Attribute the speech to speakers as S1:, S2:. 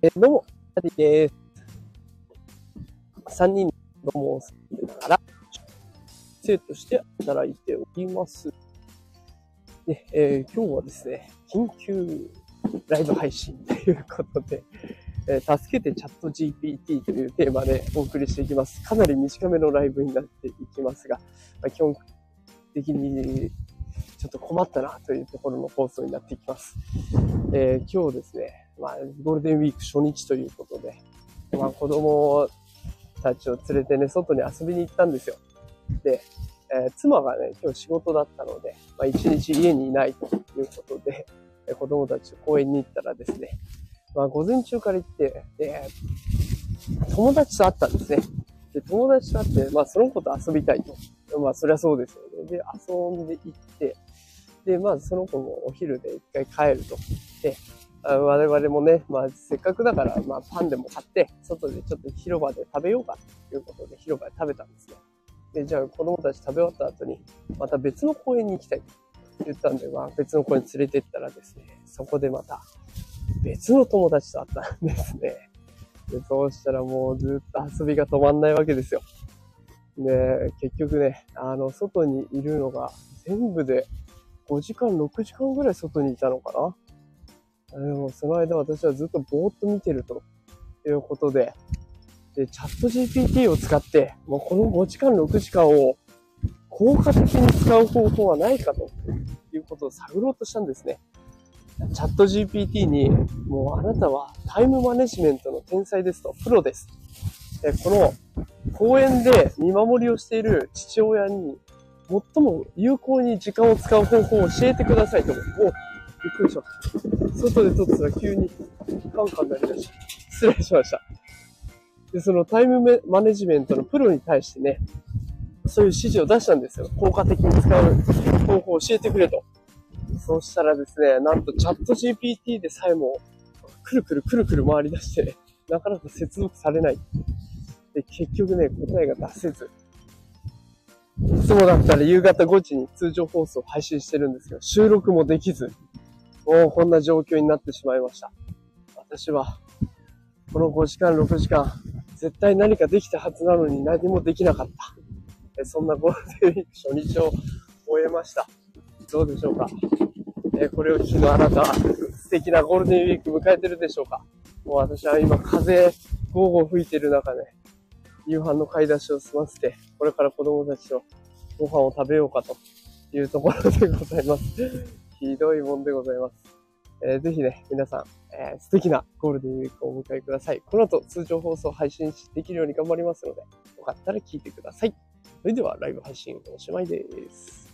S1: えどうも、アディです。3人どうもをながら、生として働いております。で、えー今日はですね、緊急ライブ配信ということで、えー助けてチャット GPT というテーマでお送りしていきます。かなり短めのライブになっていきますが、まあ基本的にちょっと困ったなというところの放送になっていきます。えー今日ですね、まあ、ゴールデンウィーク初日ということで、まあ、子供たちを連れてね、外に遊びに行ったんですよ。で、えー妻がね、今日仕事だったので、まあ、一日家にいないということで、えー子供たちと公園に行ったらですね、まあ、午前中から行って、で、友達と会ったんですね。で、友達と会って、まあ、その子と遊びたいと。まあ、そりゃそうですよね。で、遊んで行って、で、まあ、その子もお昼で一回帰ると。で、我々もね、まあ、せっかくだから、まあ、パンでも買って、外でちょっと広場で食べようかということで、広場で食べたんですね。で、じゃあ子供たち食べ終わった後に、また別の公園に行きたいと言ったんで、まあ、別の公園に連れて行ったらですね、そこでまた別の友達と会ったんですね。で、そうしたらもうずっと遊びが止まんないわけですよ。で、結局ね、あの、外にいるのが全部で5時間、6時間ぐらい外にいたのかなその間私はずっとぼーっと見てるということで、で、チャット GPT を使って、もうこの5時間、6時間を効果的に使う方法はないかということを探ろうとしたんですね。チャット GPT に、もうあなたはタイムマネジメントの天才ですと、プロです。でこの公園で見守りをしている父親に、最も有効に時間を使う方法を教えてくださいと。びっくりしました。外で撮ってたら急にカンカンになりました。失礼しました。で、そのタイムマネジメントのプロに対してね、そういう指示を出したんですよ。効果的に使う方法を教えてくれと。そしたらですね、なんとチャット GPT でさえも、くるくるくるくる回り出して、なかなか接続されない。で、結局ね、答えが出せず。いつもだったら夕方5時に通常放送を配信してるんですけど、収録もできず、もうこんな状況になってしまいました。私は、この5時間、6時間、絶対何かできたはずなのに何もできなかった。えそんなゴールデンウィーク初日を終えました。どうでしょうかえこれを聞きのあなた素敵なゴールデンウィーク迎えてるでしょうかもう私は今風、ゴーゴー吹いてる中で、夕飯の買い出しを済ませて、これから子供たちとご飯を食べようかというところでございます。ひどいもんでございます。えーぜひね、皆さん、えー素敵なゴールデンウィークをお迎えください。この後、通常放送配信できるように頑張りますので、よかったら聞いてください。それでは、ライブ配信おしまいです。